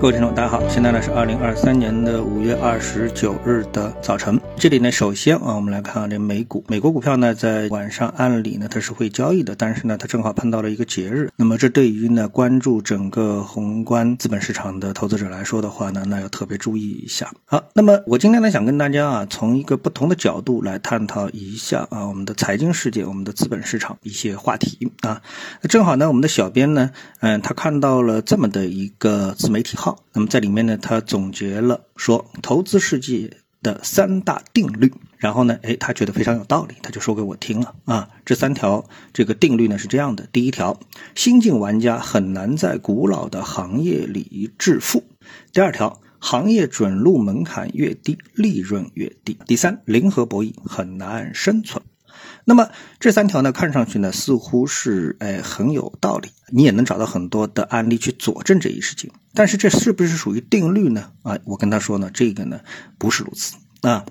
各位听众，大家好，现在呢是二零二三年的五月二十九日的早晨。这里呢，首先啊，我们来看看这美股。美国股票呢，在晚上按理呢它是会交易的，但是呢，它正好碰到了一个节日。那么这对于呢关注整个宏观资本市场的投资者来说的话呢，那要特别注意一下。好，那么我今天呢想跟大家啊，从一个不同的角度来探讨一下啊，我们的财经世界、我们的资本市场一些话题啊。那正好呢，我们的小编呢，嗯，他看到了这么的一个自媒体号。那么在里面呢，他总结了说投资世界的三大定律，然后呢，哎，他觉得非常有道理，他就说给我听了啊。这三条这个定律呢是这样的：第一条，新晋玩家很难在古老的行业里致富；第二条，行业准入门槛越低，利润越低；第三，零和博弈很难生存。那么这三条呢，看上去呢似乎是哎很有道理，你也能找到很多的案例去佐证这一事情。但是这是不是属于定律呢？啊，我跟他说呢，这个呢不是如此啊。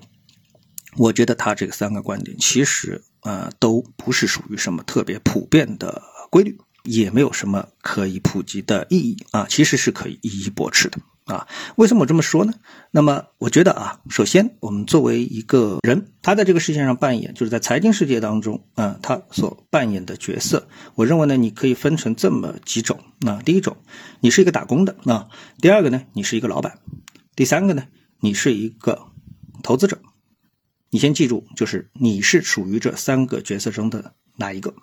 我觉得他这个三个观点其实啊都不是属于什么特别普遍的规律，也没有什么可以普及的意义啊，其实是可以一一驳斥的。啊，为什么我这么说呢？那么我觉得啊，首先我们作为一个人，他在这个世界上扮演，就是在财经世界当中啊，他所扮演的角色，我认为呢，你可以分成这么几种。那第一种，你是一个打工的啊；第二个呢，你是一个老板；第三个呢，你是一个投资者。你先记住，就是你是属于这三个角色中的哪一个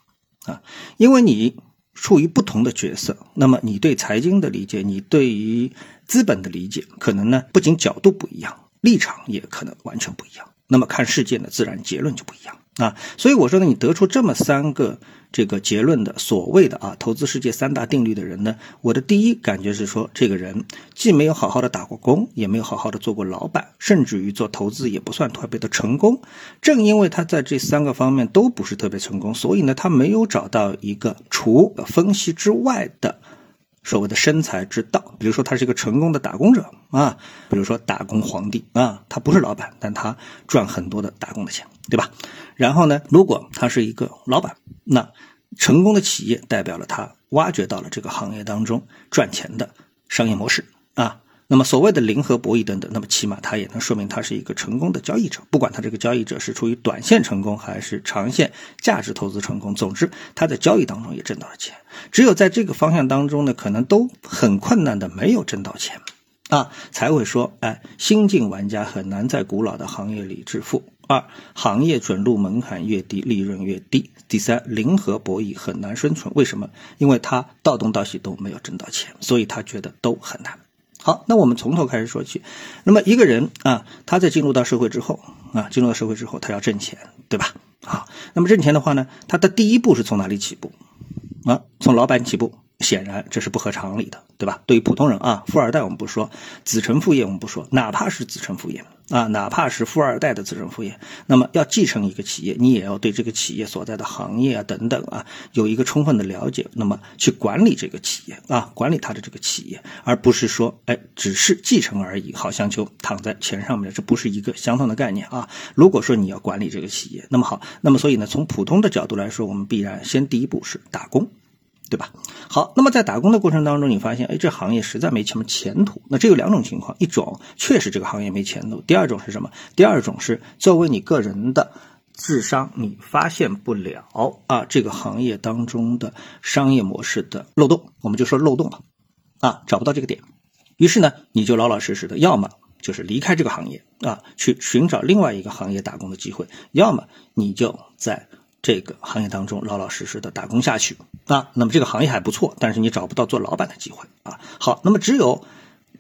啊？因为你。处于不同的角色，那么你对财经的理解，你对于资本的理解，可能呢不仅角度不一样，立场也可能完全不一样。那么看事件的自然结论就不一样啊。所以我说呢，你得出这么三个。这个结论的所谓的啊投资世界三大定律的人呢，我的第一感觉是说，这个人既没有好好的打过工，也没有好好的做过老板，甚至于做投资也不算特别的成功。正因为他在这三个方面都不是特别成功，所以呢，他没有找到一个除分析之外的所谓的生财之道。比如说，他是一个成功的打工者啊，比如说打工皇帝啊，他不是老板，但他赚很多的打工的钱，对吧？然后呢，如果他是一个老板，那成功的企业代表了他挖掘到了这个行业当中赚钱的商业模式啊。那么所谓的零和博弈等等，那么起码他也能说明他是一个成功的交易者。不管他这个交易者是出于短线成功还是长线价值投资成功，总之他在交易当中也挣到了钱。只有在这个方向当中呢，可能都很困难的没有挣到钱啊，才会说哎，新晋玩家很难在古老的行业里致富。二，行业准入门槛越低，利润越低。第三，零和博弈很难生存。为什么？因为他到东到西都没有挣到钱，所以他觉得都很难。好，那我们从头开始说起。那么一个人啊，他在进入到社会之后啊，进入到社会之后，他要挣钱，对吧？好，那么挣钱的话呢，他的第一步是从哪里起步？啊，从老板起步。显然这是不合常理的，对吧？对于普通人啊，富二代我们不说，子承父业我们不说，哪怕是子承父业啊，哪怕是富二代的子承父业，那么要继承一个企业，你也要对这个企业所在的行业啊等等啊有一个充分的了解，那么去管理这个企业啊，管理他的这个企业，而不是说哎只是继承而已，好像就躺在钱上面，这不是一个相同的概念啊。如果说你要管理这个企业，那么好，那么所以呢，从普通的角度来说，我们必然先第一步是打工。对吧？好，那么在打工的过程当中，你发现，哎，这行业实在没什么前途。那这有两种情况：一种确实这个行业没前途；第二种是什么？第二种是作为你个人的智商，你发现不了啊这个行业当中的商业模式的漏洞，我们就说漏洞吧啊，找不到这个点。于是呢，你就老老实实的，要么就是离开这个行业啊，去寻找另外一个行业打工的机会；要么你就在。这个行业当中老老实实的打工下去啊，那么这个行业还不错，但是你找不到做老板的机会啊。好，那么只有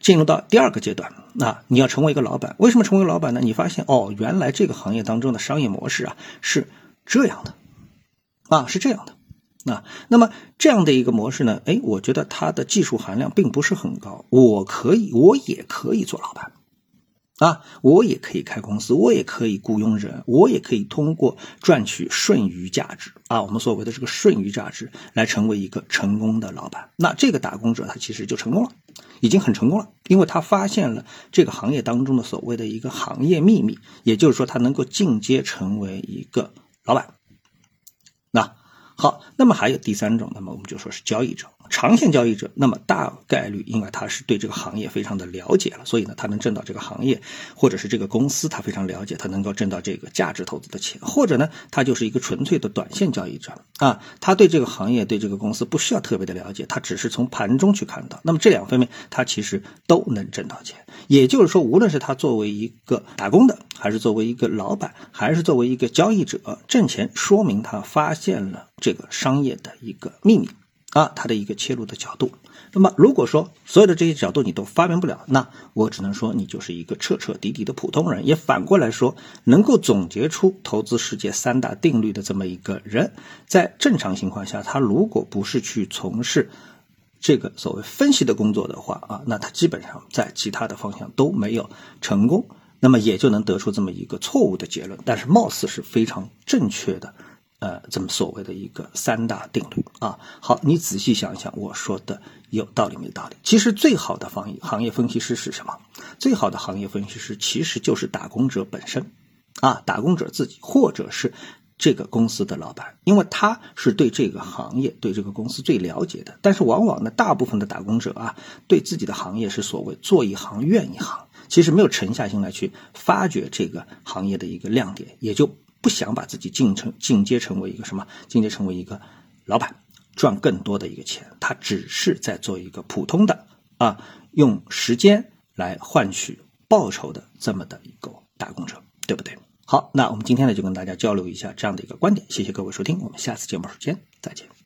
进入到第二个阶段，那你要成为一个老板。为什么成为老板呢？你发现哦，原来这个行业当中的商业模式啊是这样的啊，是这样的啊。那么这样的一个模式呢，哎，我觉得它的技术含量并不是很高，我可以，我也可以做老板。啊，我也可以开公司，我也可以雇佣人，我也可以通过赚取剩余价值啊，我们所谓的这个剩余价值来成为一个成功的老板。那这个打工者他其实就成功了，已经很成功了，因为他发现了这个行业当中的所谓的一个行业秘密，也就是说他能够进阶成为一个老板。那好，那么还有第三种，那么我们就说是交易者，长线交易者，那么大概率因为他是对这个行业非常的了解了，所以呢，他能挣到这个行业或者是这个公司，他非常了解，他能够挣到这个价值投资的钱，或者呢，他就是一个纯粹的短线交易者。啊，他对这个行业对这个公司不需要特别的了解，他只是从盘中去看到，那么这两方面他其实都能挣到钱，也就是说，无论是他作为一个打工的，还是作为一个老板，还是作为一个交易者挣钱，说明他发现了。这个商业的一个秘密啊，它的一个切入的角度。那么，如果说所有的这些角度你都发明不了，那我只能说你就是一个彻彻底底的普通人。也反过来说，能够总结出投资世界三大定律的这么一个人，在正常情况下，他如果不是去从事这个所谓分析的工作的话啊，那他基本上在其他的方向都没有成功，那么也就能得出这么一个错误的结论。但是，貌似是非常正确的。呃，这么所谓的一个三大定律啊，好，你仔细想一想，我说的有道理没道理？其实最好的行业行业分析师是什么？最好的行业分析师其实就是打工者本身，啊，打工者自己，或者是这个公司的老板，因为他是对这个行业、对这个公司最了解的。但是往往呢，大部分的打工者啊，对自己的行业是所谓做一行怨一行，其实没有沉下心来去发掘这个行业的一个亮点，也就。不想把自己进成进阶成为一个什么？进阶成为一个老板，赚更多的一个钱。他只是在做一个普通的啊，用时间来换取报酬的这么的一个打工者，对不对？好，那我们今天呢就跟大家交流一下这样的一个观点。谢谢各位收听，我们下次节目时间再见。